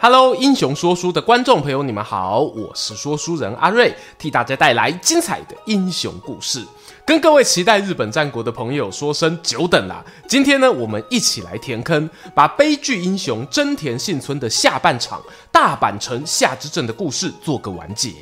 Hello，英雄说书的观众朋友，你们好，我是说书人阿瑞，替大家带来精彩的英雄故事。跟各位期待日本战国的朋友说声久等啦！今天呢，我们一起来填坑，把悲剧英雄真田幸村的下半场大阪城夏之阵的故事做个完结。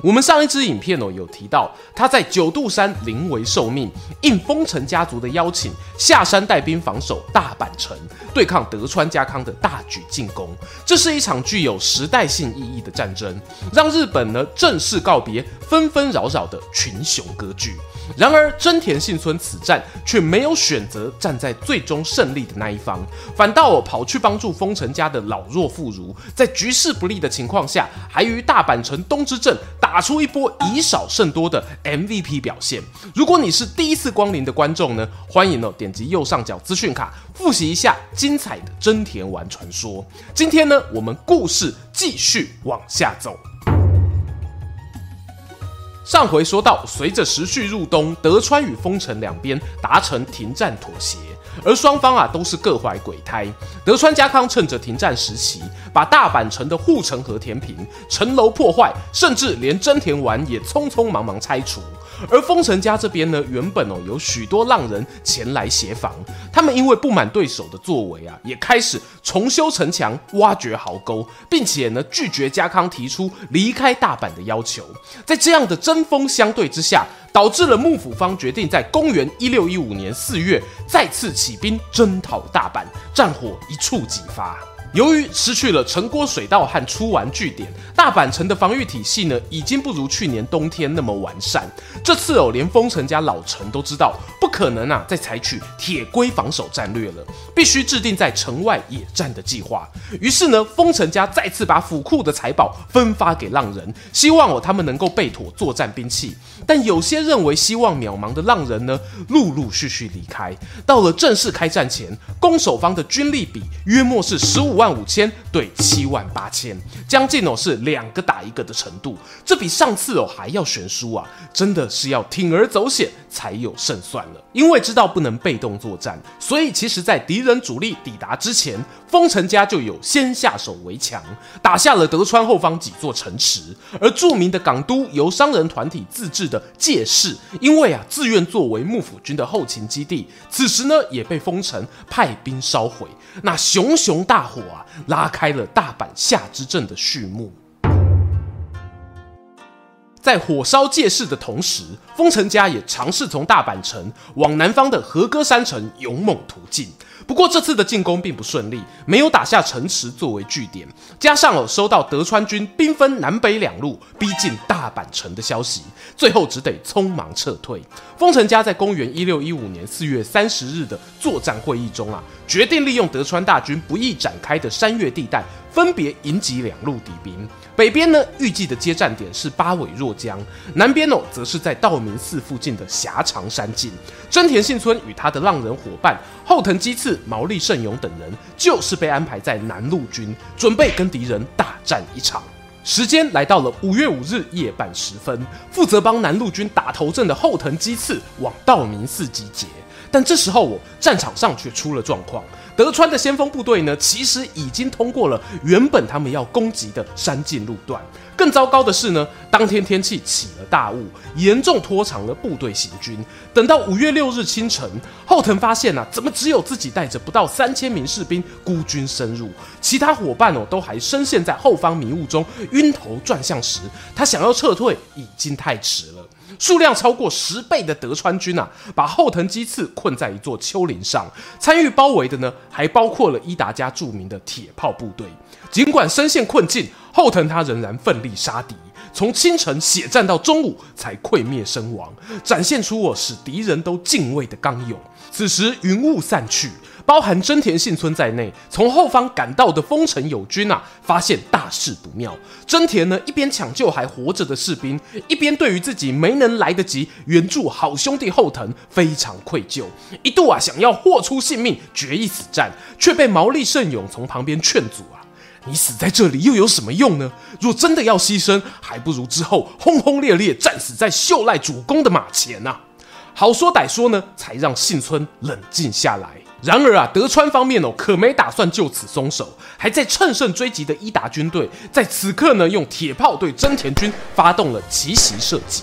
我们上一支影片哦，有提到他在九度山临危受命，应丰臣家族的邀请，下山带兵防守大阪城，对抗德川家康的大举进攻。这是一场具有时代性意义的战争，让日本呢正式告别纷纷扰扰的群雄割据。然而，真田幸村此战却没有选择站在最终胜利的那一方，反倒跑去帮助丰臣家的老弱妇孺，在局势不利的情况下，还于大阪城东之阵打出一波以少胜多的 MVP 表现。如果你是第一次光临的观众呢，欢迎哦点击右上角资讯卡，复习一下精彩的真田丸传说。今天呢，我们故事继续往下走。上回说到，随着时序入冬，德川与丰臣两边达成停战妥协，而双方啊都是各怀鬼胎。德川家康趁着停战时期，把大阪城的护城河填平，城楼破坏，甚至连真田丸也匆匆忙忙拆除。而丰臣家这边呢，原本哦有许多浪人前来协防，他们因为不满对手的作为啊，也开始重修城墙、挖掘壕沟，并且呢拒绝家康提出离开大阪的要求。在这样的针锋相对之下，导致了幕府方决定在公元一六一五年四月再次起兵征讨大阪，战火一触即发。由于失去了城郭水道和出丸据点，大阪城的防御体系呢，已经不如去年冬天那么完善。这次哦，连丰臣家老臣都知道不可能啊，再采取铁龟防守战略了，必须制定在城外野战的计划。于是呢，丰臣家再次把府库的财宝分发给浪人，希望哦他们能够备妥作战兵器。但有些认为希望渺茫的浪人呢，陆陆续续离开。到了正式开战前，攻守方的军力比约莫是十五万万五千对七万八千，将近哦是两个打一个的程度。这比上次哦还要悬殊啊！真的是要铤而走险才有胜算了。因为知道不能被动作战，所以其实在敌人主力抵达之前，丰臣家就有先下手为强，打下了德川后方几座城池。而著名的港都由商人团体自治的。借市，因为啊自愿作为幕府军的后勤基地，此时呢也被丰臣派兵烧毁。那熊熊大火啊，拉开了大阪夏之阵的序幕。在火烧界市的同时，丰臣家也尝试从大阪城往南方的和歌山城勇猛突进。不过这次的进攻并不顺利，没有打下城池作为据点，加上了收到德川军兵分南北两路逼近大阪城的消息，最后只得匆忙撤退。丰臣家在公元一六一五年四月三十日的作战会议中啊，决定利用德川大军不易展开的山岳地带，分别迎击两路敌兵。北边呢，预计的接站点是八尾若江；南边哦，则是在道明寺附近的狭长山径。真田幸村与他的浪人伙伴后藤基次、毛利胜勇等人，就是被安排在南路军，准备跟敌人大战一场。时间来到了五月五日夜半时分，负责帮南路军打头阵的后藤基次往道明寺集结，但这时候我战场上却出了状况。德川的先锋部队呢，其实已经通过了原本他们要攻击的山径路段。更糟糕的是呢，当天天气起了大雾，严重拖长了部队行军。等到五月六日清晨，后藤发现啊，怎么只有自己带着不到三千名士兵孤军深入，其他伙伴哦都还深陷在后方迷雾中晕头转向时，他想要撤退已经太迟了。数量超过十倍的德川军啊，把后藤基次困在一座丘陵上。参与包围的呢，还包括了伊达家著名的铁炮部队。尽管身陷困境，后藤他仍然奋力杀敌。从清晨血战到中午才溃灭身亡，展现出我使敌人都敬畏的刚勇。此时云雾散去。包含真田信村在内，从后方赶到的丰臣友军啊，发现大事不妙。真田呢，一边抢救还活着的士兵，一边对于自己没能来得及援助好兄弟后藤，非常愧疚，一度啊想要豁出性命决一死战，却被毛利胜勇从旁边劝阻啊：“你死在这里又有什么用呢？若真的要牺牲，还不如之后轰轰烈烈战死在秀赖主公的马前呐、”好说歹说呢，才让幸村冷静下来。然而啊，德川方面哦，可没打算就此松手，还在乘胜追击的伊达军队，在此刻呢，用铁炮对真田军发动了奇袭射击。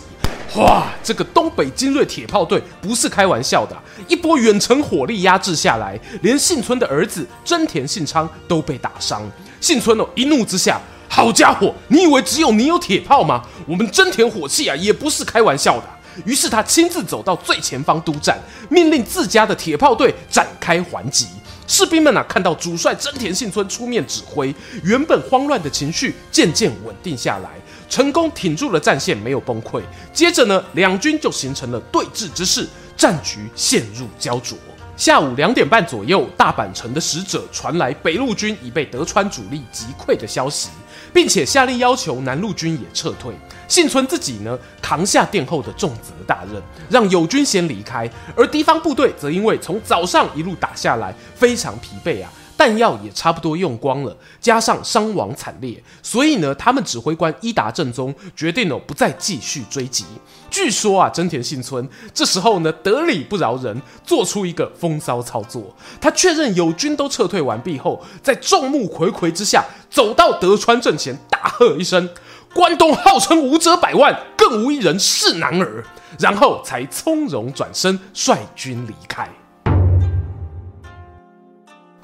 哇，这个东北精锐铁炮队不是开玩笑的，一波远程火力压制下来，连幸村的儿子真田信昌都被打伤。信村哦，一怒之下，好家伙，你以为只有你有铁炮吗？我们真田火器啊，也不是开玩笑的。于是他亲自走到最前方督战，命令自家的铁炮队展开还击。士兵们啊，看到主帅真田信村出面指挥，原本慌乱的情绪渐渐稳定下来，成功挺住了战线，没有崩溃。接着呢，两军就形成了对峙之势，战局陷入胶着。下午两点半左右，大阪城的使者传来北路军已被德川主力击溃的消息，并且下令要求南路军也撤退。幸存自己呢，扛下殿后的重责大任，让友军先离开，而敌方部队则因为从早上一路打下来，非常疲惫啊。弹药也差不多用光了，加上伤亡惨烈，所以呢，他们指挥官伊达政宗决定哦，不再继续追击。据说啊，真田信村这时候呢，得理不饶人，做出一个风骚操作。他确认友军都撤退完毕后，在众目睽睽之下，走到德川阵前，大喝一声：“关东号称武者百万，更无一人是男儿。”然后才从容转身率军离开。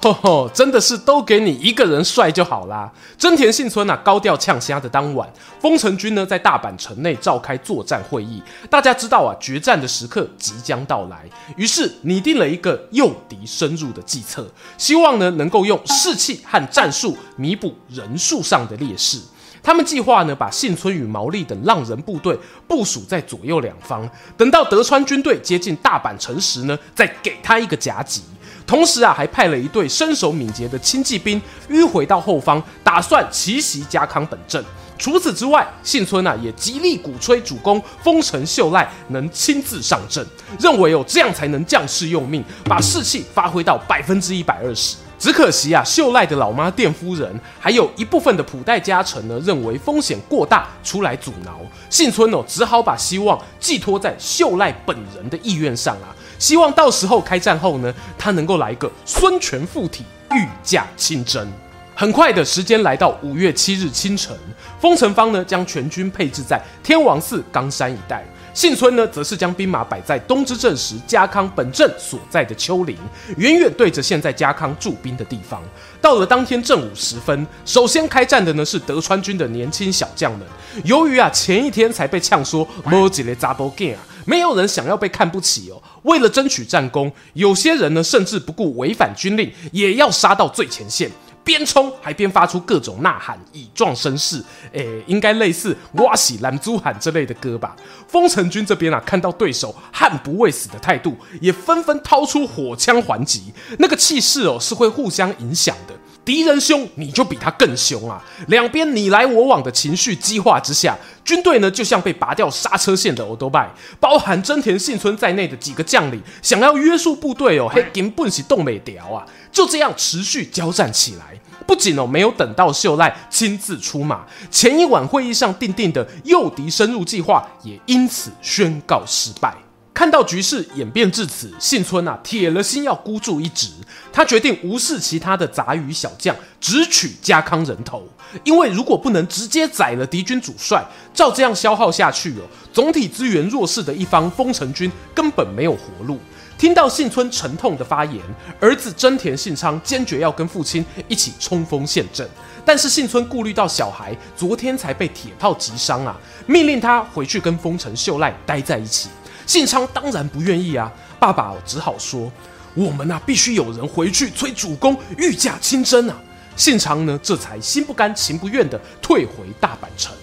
吼吼，真的是都给你一个人帅就好啦！真田幸村啊，高调呛虾的当晚，丰臣军呢在大阪城内召开作战会议，大家知道啊，决战的时刻即将到来，于是拟定了一个诱敌深入的计策，希望呢能够用士气和战术弥补人数上的劣势。他们计划呢把幸村与毛利等浪人部队部署在左右两方，等到德川军队接近大阪城时呢，再给他一个夹击。同时啊，还派了一队身手敏捷的轻骑兵迂回到后方，打算奇袭家康本阵。除此之外，信村啊也极力鼓吹主公丰臣秀赖能亲自上阵，认为哦这样才能将士用命，把士气发挥到百分之一百二十。只可惜啊，秀赖的老妈鈿夫人还有一部分的普代家臣呢，认为风险过大，出来阻挠。幸村哦只好把希望寄托在秀赖本人的意愿上啊。希望到时候开战后呢，他能够来一个孙权附体，御驾亲征。很快的时间来到五月七日清晨，丰臣方呢将全军配置在天王寺冈山一带，幸村呢则是将兵马摆在东之阵时家康本镇所在的丘陵，远远对着现在家康驻兵的地方。到了当天正午时分，首先开战的呢是德川军的年轻小将们。由于啊前一天才被呛说没一个查某囝啊。没有人想要被看不起哦。为了争取战功，有些人呢甚至不顾违反军令，也要杀到最前线，边冲还边发出各种呐喊，以壮声势。诶，应该类似“哇西兰猪喊”之类的歌吧。丰臣军这边啊，看到对手悍不畏死的态度，也纷纷掏出火枪还击。那个气势哦，是会互相影响的。敌人凶，你就比他更凶啊！两边你来我往的情绪激化之下，军队呢就像被拔掉刹车线的欧多拜，包含真田幸村在内的几个将领想要约束部队哦，嘿，根本是动没掉啊！就这样持续交战起来，不仅哦没有等到秀赖亲自出马，前一晚会议上订定的诱敌深入计划也因此宣告失败。看到局势演变至此，幸村啊铁了心要孤注一掷。他决定无视其他的杂鱼小将，只取家康人头。因为如果不能直接宰了敌军主帅，照这样消耗下去哦，总体资源弱势的一方丰臣军根本没有活路。听到幸村沉痛的发言，儿子真田信昌坚决要跟父亲一起冲锋陷阵。但是幸村顾虑到小孩昨天才被铁炮击伤啊，命令他回去跟丰臣秀赖待在一起。信昌当然不愿意啊，爸爸只好说。我们啊，必须有人回去催主公御驾亲征啊！信长呢，这才心不甘情不愿地退回大阪城。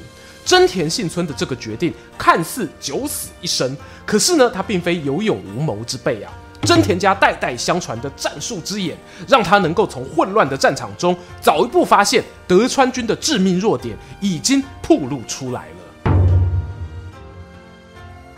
真田幸村的这个决定看似九死一生，可是呢，他并非有勇无谋之辈啊。真田家代代相传的战术之眼，让他能够从混乱的战场中早一步发现德川军的致命弱点已经暴露出来了。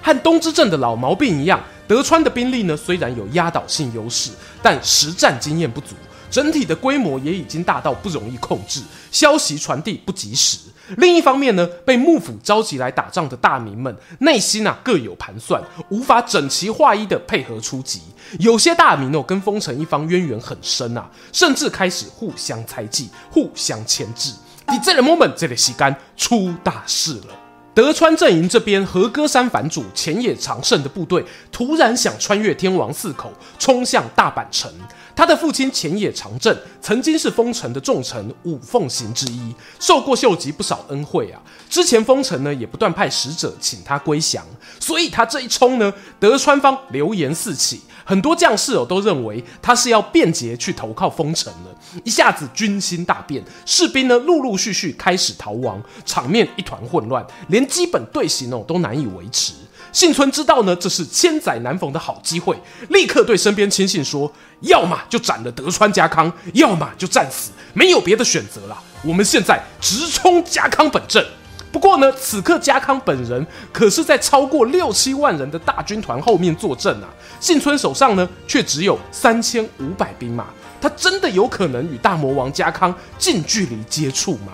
和东之镇的老毛病一样，德川的兵力呢，虽然有压倒性优势，但实战经验不足，整体的规模也已经大到不容易控制，消息传递不及时。另一方面呢，被幕府召集来打仗的大名们，内心啊各有盘算，无法整齐划一的配合出击。有些大名哦，跟丰臣一方渊源很深啊，甚至开始互相猜忌、互相牵制。你这个 moment，这里西干出大事了。德川阵营这边，和歌山藩主前野长盛的部队突然想穿越天王寺口，冲向大阪城。他的父亲浅野长政曾经是丰臣的重臣五奉行之一，受过秀吉不少恩惠啊。之前丰臣呢也不断派使者请他归降，所以他这一冲呢，德川方流言四起，很多将士哦都认为他是要变节去投靠丰臣了，一下子军心大变，士兵呢陆陆续续开始逃亡，场面一团混乱，连基本队形哦都难以维持。幸村知道呢，这是千载难逢的好机会，立刻对身边亲信说：“要么就斩了德川家康，要么就战死，没有别的选择了。我们现在直冲家康本阵。”不过呢，此刻家康本人可是在超过六七万人的大军团后面坐镇啊，幸村手上呢却只有三千五百兵马，他真的有可能与大魔王家康近距离接触吗？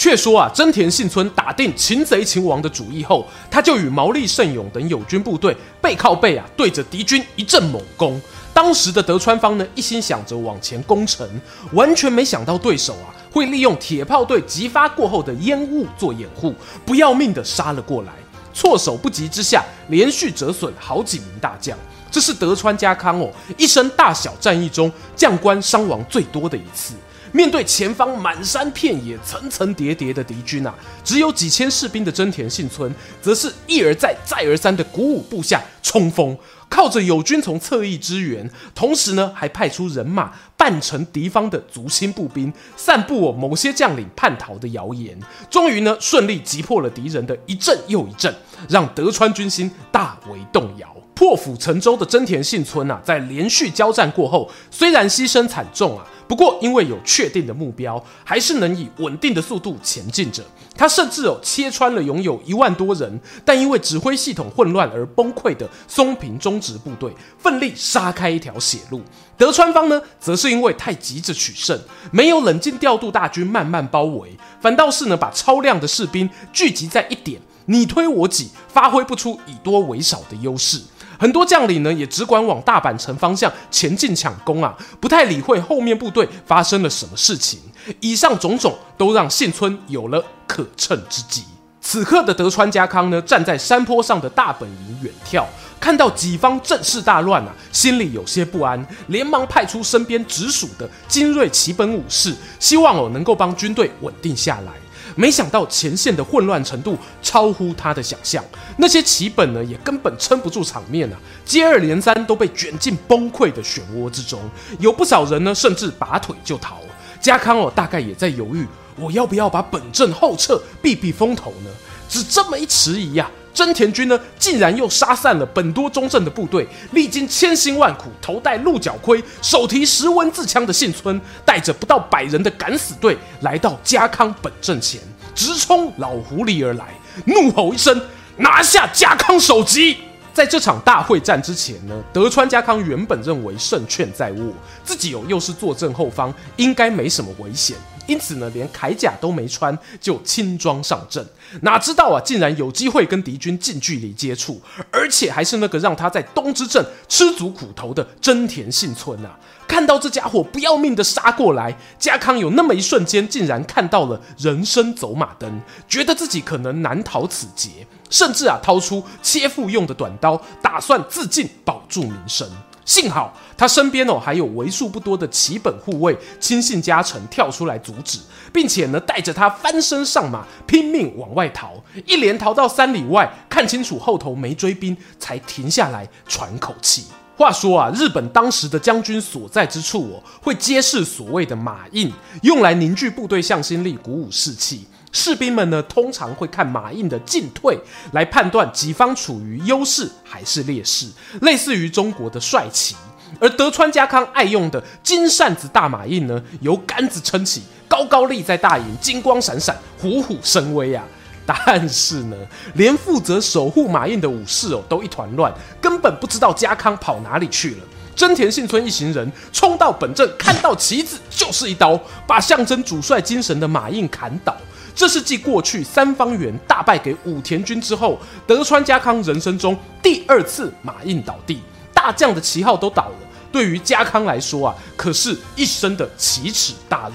却说啊，真田幸村打定擒贼擒王的主意后，他就与毛利胜勇等友军部队背靠背啊，对着敌军一阵猛攻。当时的德川方呢，一心想着往前攻城，完全没想到对手啊会利用铁炮队击发过后的烟雾做掩护，不要命的杀了过来。措手不及之下，连续折损好几名大将。这是德川家康哦一生大小战役中将官伤亡最多的一次。面对前方满山遍野、层层叠叠的敌军啊，只有几千士兵的真田幸村，则是一而再、再而三的鼓舞部下冲锋，靠着友军从侧翼支援，同时呢，还派出人马扮成敌方的足轻步兵，散布我某些将领叛逃的谣言。终于呢，顺利击破了敌人的一阵又一阵，让德川军心大为动摇。破釜沉舟的真田幸村啊，在连续交战过后，虽然牺牲惨重啊。不过，因为有确定的目标，还是能以稳定的速度前进着。他甚至有切穿了拥有一万多人，但因为指挥系统混乱而崩溃的松平忠直部队，奋力杀开一条血路。德川方呢，则是因为太急着取胜，没有冷静调度大军慢慢包围，反倒是呢把超量的士兵聚集在一点，你推我挤，发挥不出以多为少的优势。很多将领呢，也只管往大阪城方向前进抢攻啊，不太理会后面部队发生了什么事情。以上种种都让幸村有了可乘之机。此刻的德川家康呢，站在山坡上的大本营远眺，看到己方阵势大乱啊，心里有些不安，连忙派出身边直属的精锐旗本武士，希望哦能够帮军队稳定下来。没想到前线的混乱程度超乎他的想象，那些旗本呢也根本撑不住场面啊，接二连三都被卷进崩溃的漩涡之中，有不少人呢甚至拔腿就逃。家康哦大概也在犹豫，我要不要把本阵后撤避避风头呢？只这么一迟疑呀、真田军呢，竟然又杀散了本多忠胜的部队，历经千辛万苦，头戴鹿角盔，手提十文字枪的幸村，带着不到百人的敢死队，来到家康本阵前，直冲老狐狸而来，怒吼一声，拿下家康首级。在这场大会战之前呢，德川家康原本认为胜券在握，自己有又是坐镇后方，应该没什么危险。因此呢，连铠甲都没穿就轻装上阵，哪知道啊，竟然有机会跟敌军近距离接触，而且还是那个让他在东之镇吃足苦头的真田幸村啊！看到这家伙不要命的杀过来，家康有那么一瞬间，竟然看到了人生走马灯，觉得自己可能难逃此劫，甚至啊，掏出切腹用的短刀，打算自尽保住名声。幸好他身边哦还有为数不多的旗本护卫亲信家臣跳出来阻止，并且呢带着他翻身上马拼命往外逃，一连逃到三里外，看清楚后头没追兵，才停下来喘口气。话说啊，日本当时的将军所在之处哦，会揭示所谓的马印，用来凝聚部队向心力，鼓舞士气。士兵们呢，通常会看马印的进退来判断己方处于优势还是劣势，类似于中国的帅旗。而德川家康爱用的金扇子大马印呢，由杆子撑起，高高立在大营，金光闪闪，虎虎生威啊！但是呢，连负责守护马印的武士哦，都一团乱，根本不知道家康跑哪里去了。真田信村一行人冲到本阵，看到旗子就是一刀，把象征主帅精神的马印砍倒。这是继过去三方原大败给武田军之后，德川家康人生中第二次马印倒地，大将的旗号都倒了。对于家康来说啊，可是一生的奇耻大辱。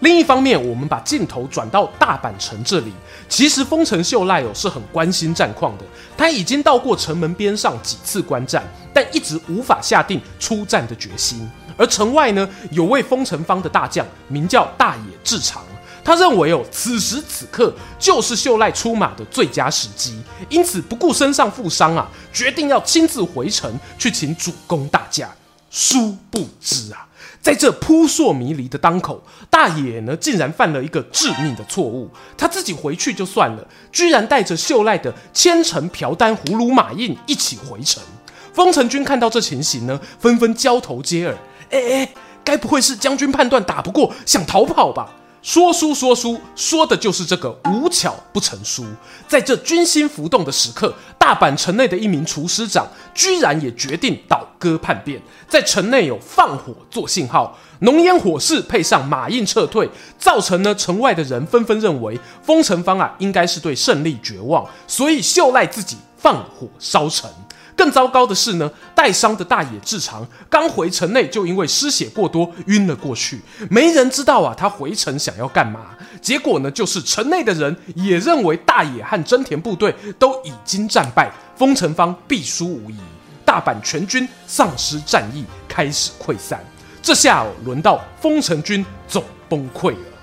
另一方面，我们把镜头转到大阪城这里，其实丰臣秀赖哦是很关心战况的，他已经到过城门边上几次观战，但一直无法下定出战的决心。而城外呢，有位丰臣方的大将，名叫大野志长。他认为哦，此时此刻就是秀赖出马的最佳时机，因此不顾身上负伤啊，决定要亲自回城去请主公大驾。殊不知啊，在这扑朔迷离的当口，大野呢竟然犯了一个致命的错误。他自己回去就算了，居然带着秀赖的千乘瓢箪葫芦马印一起回城。丰臣军看到这情形呢，纷纷交头接耳：“哎哎，该不会是将军判断打不过，想逃跑吧？”说书说书，说的就是这个无巧不成书。在这军心浮动的时刻，大阪城内的一名厨师长居然也决定倒戈叛变，在城内有放火做信号，浓烟火势配上马印撤退，造成呢城外的人纷纷认为丰臣方啊应该是对胜利绝望，所以秀赖自己放火烧城。更糟糕的是呢，带伤的大野志长刚回城内就因为失血过多晕了过去，没人知道啊他回城想要干嘛。结果呢，就是城内的人也认为大野和真田部队都已经战败，丰臣方必输无疑，大阪全军丧失战意，开始溃散。这下哦，轮到丰臣军总崩溃了。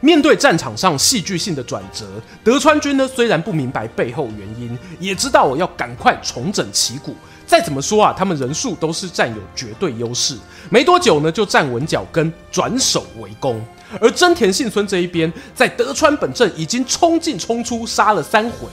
面对战场上戏剧性的转折，德川军呢虽然不明白背后原因，也知道我要赶快重整旗鼓。再怎么说啊，他们人数都是占有绝对优势。没多久呢，就站稳脚跟，转守为攻。而真田幸村这一边，在德川本阵已经冲进冲出，杀了三回。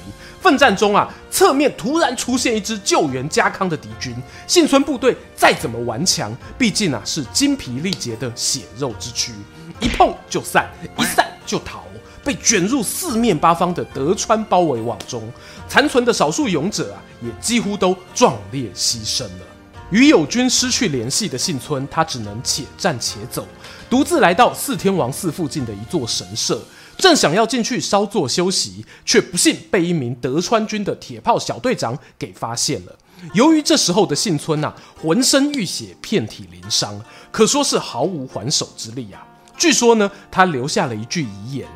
奋战中啊，侧面突然出现一支救援家康的敌军。幸村部队再怎么顽强，毕竟啊是精疲力竭的血肉之躯。一碰就散，一散就逃，被卷入四面八方的德川包围网中，残存的少数勇者啊，也几乎都壮烈牺牲了。与友军失去联系的幸村，他只能且战且走，独自来到四天王寺附近的一座神社，正想要进去稍作休息，却不幸被一名德川军的铁炮小队长给发现了。由于这时候的幸村啊，浑身浴血，遍体鳞伤，可说是毫无还手之力啊。据说呢，他留下了一句遗言：“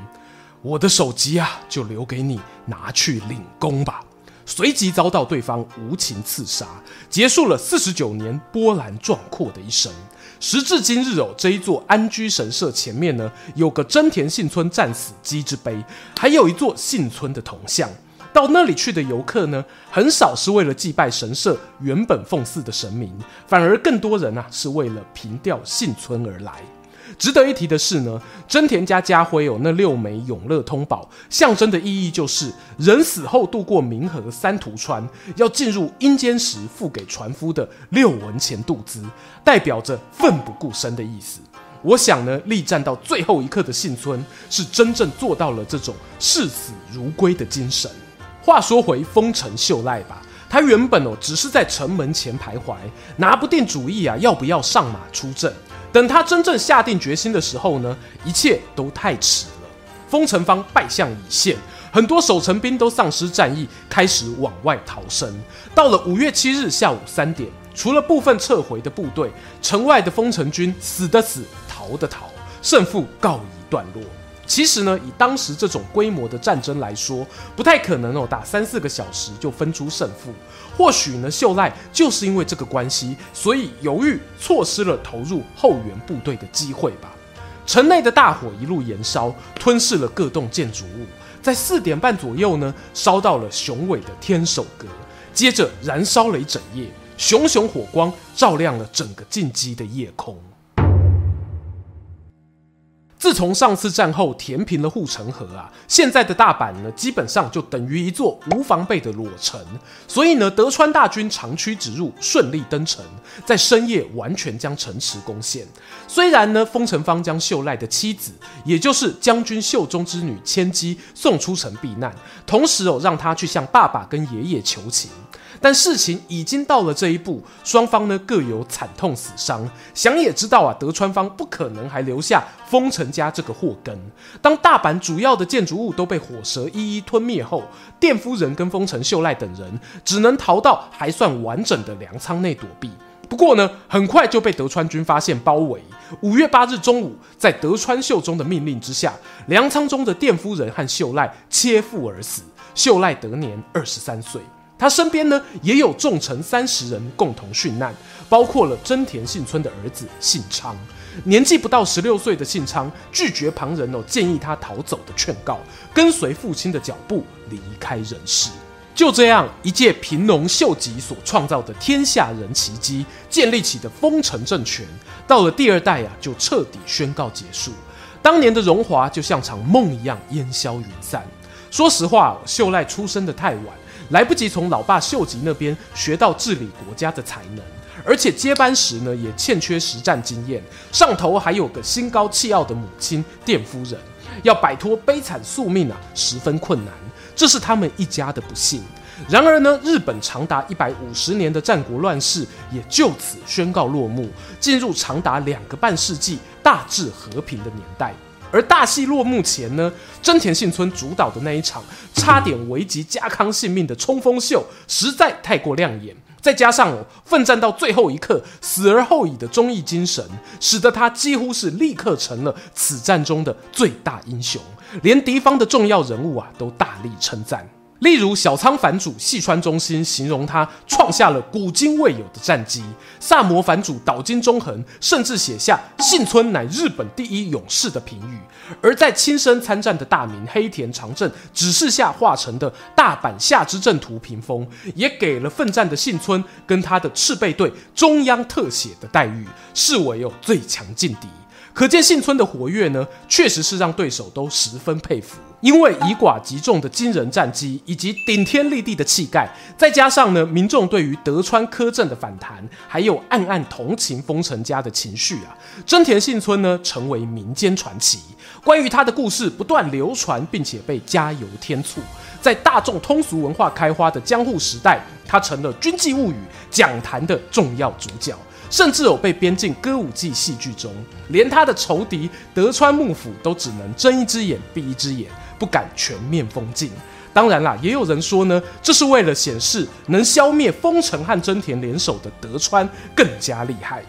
我的首级啊，就留给你拿去领功吧。”随即遭到对方无情刺杀，结束了四十九年波澜壮阔的一生。时至今日哦，这一座安居神社前面呢，有个真田幸村战死鸡之碑，还有一座幸村的铜像。到那里去的游客呢，很少是为了祭拜神社原本奉祀的神明，反而更多人啊是为了凭吊幸村而来。值得一提的是呢，真田家家徽有那六枚永乐通宝，象征的意义就是人死后渡过冥河三途川，要进入阴间时付给船夫的六文钱渡资，代表着奋不顾身的意思。我想呢，力战到最后一刻的幸村是真正做到了这种视死如归的精神。话说回丰臣秀赖吧，他原本哦只是在城门前徘徊，拿不定主意啊，要不要上马出阵。等他真正下定决心的时候呢，一切都太迟了。封城方败相已现，很多守城兵都丧失战意，开始往外逃生。到了五月七日下午三点，除了部分撤回的部队，城外的封城军死的死，逃的逃，胜负告一段落。其实呢，以当时这种规模的战争来说，不太可能哦，打三四个小时就分出胜负。或许呢，秀赖就是因为这个关系，所以犹豫，错失了投入后援部队的机会吧。城内的大火一路延烧，吞噬了各栋建筑物，在四点半左右呢，烧到了雄伟的天守阁。接着燃烧了一整夜，熊熊火光照亮了整个进击的夜空。自从上次战后填平了护城河啊，现在的大阪呢，基本上就等于一座无防备的裸城。所以呢，德川大军长驱直入，顺利登城，在深夜完全将城池攻陷。虽然呢，丰臣方将秀赖的妻子，也就是将军秀忠之女千姬送出城避难，同时哦，让他去向爸爸跟爷爷求情。但事情已经到了这一步，双方呢各有惨痛死伤。想也知道啊，德川方不可能还留下丰臣家这个祸根。当大阪主要的建筑物都被火蛇一一吞灭后，淀夫人跟丰臣秀赖等人只能逃到还算完整的粮仓内躲避。不过呢，很快就被德川军发现包围。五月八日中午，在德川秀忠的命令之下，粮仓中的淀夫人和秀赖切腹而死。秀赖得年二十三岁。他身边呢也有重臣三十人共同殉难，包括了真田信村的儿子信昌。年纪不到十六岁的信昌拒绝旁人哦建议他逃走的劝告，跟随父亲的脚步离开人世。就这样，一介贫农秀吉所创造的天下人奇迹建立起的丰臣政权，到了第二代啊就彻底宣告结束。当年的荣华就像场梦一样烟消云散。说实话，秀赖出生的太晚。来不及从老爸秀吉那边学到治理国家的才能，而且接班时呢也欠缺实战经验，上头还有个心高气傲的母亲淀夫人，要摆脱悲惨宿命啊十分困难，这是他们一家的不幸。然而呢，日本长达一百五十年的战国乱世也就此宣告落幕，进入长达两个半世纪大致和平的年代。而大戏落幕前呢，真田幸村主导的那一场差点危及家康性命的冲锋秀，实在太过亮眼。再加上哦，奋战到最后一刻，死而后已的忠义精神，使得他几乎是立刻成了此战中的最大英雄，连敌方的重要人物啊都大力称赞。例如小仓藩主细川忠兴形容他创下了古今未有的战绩，萨摩藩主岛津忠恒甚至写下幸村乃日本第一勇士的评语，而在亲身参战的大名黑田长政指示下画成的大阪夏之阵图屏风，也给了奋战的幸村跟他的赤备队中央特写的待遇，视为有最强劲敌。可见幸村的活跃呢，确实是让对手都十分佩服。因为以寡击众的惊人战绩，以及顶天立地的气概，再加上呢民众对于德川苛政的反弹，还有暗暗同情丰臣家的情绪啊，真田幸村呢成为民间传奇。关于他的故事不断流传，并且被加油添醋。在大众通俗文化开花的江户时代，他成了军纪物语讲坛的重要主角。甚至有被编进歌舞伎戏剧中，连他的仇敌德川幕府都只能睁一只眼闭一只眼，不敢全面封禁。当然啦，也有人说呢，这是为了显示能消灭丰臣和真田联手的德川更加厉害。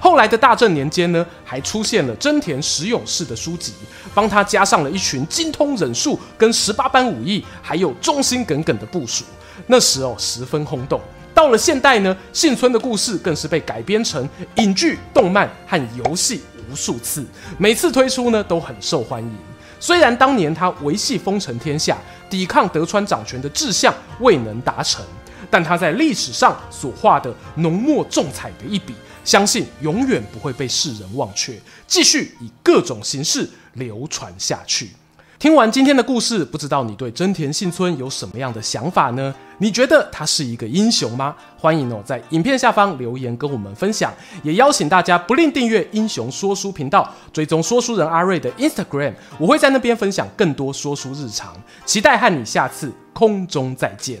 后来的大正年间呢，还出现了真田十勇士的书籍，帮他加上了一群精通忍术跟十八般武艺，还有忠心耿耿的部属。那时哦，十分轰动。到了现代呢，幸村的故事更是被改编成影剧、动漫和游戏无数次，每次推出呢都很受欢迎。虽然当年他维系丰臣天下、抵抗德川掌权的志向未能达成，但他在历史上所画的浓墨重彩的一笔，相信永远不会被世人忘却，继续以各种形式流传下去。听完今天的故事，不知道你对真田幸村有什么样的想法呢？你觉得他是一个英雄吗？欢迎哦，在影片下方留言跟我们分享，也邀请大家不吝订阅英雄说书频道，追踪说书人阿瑞的 Instagram，我会在那边分享更多说书日常，期待和你下次空中再见。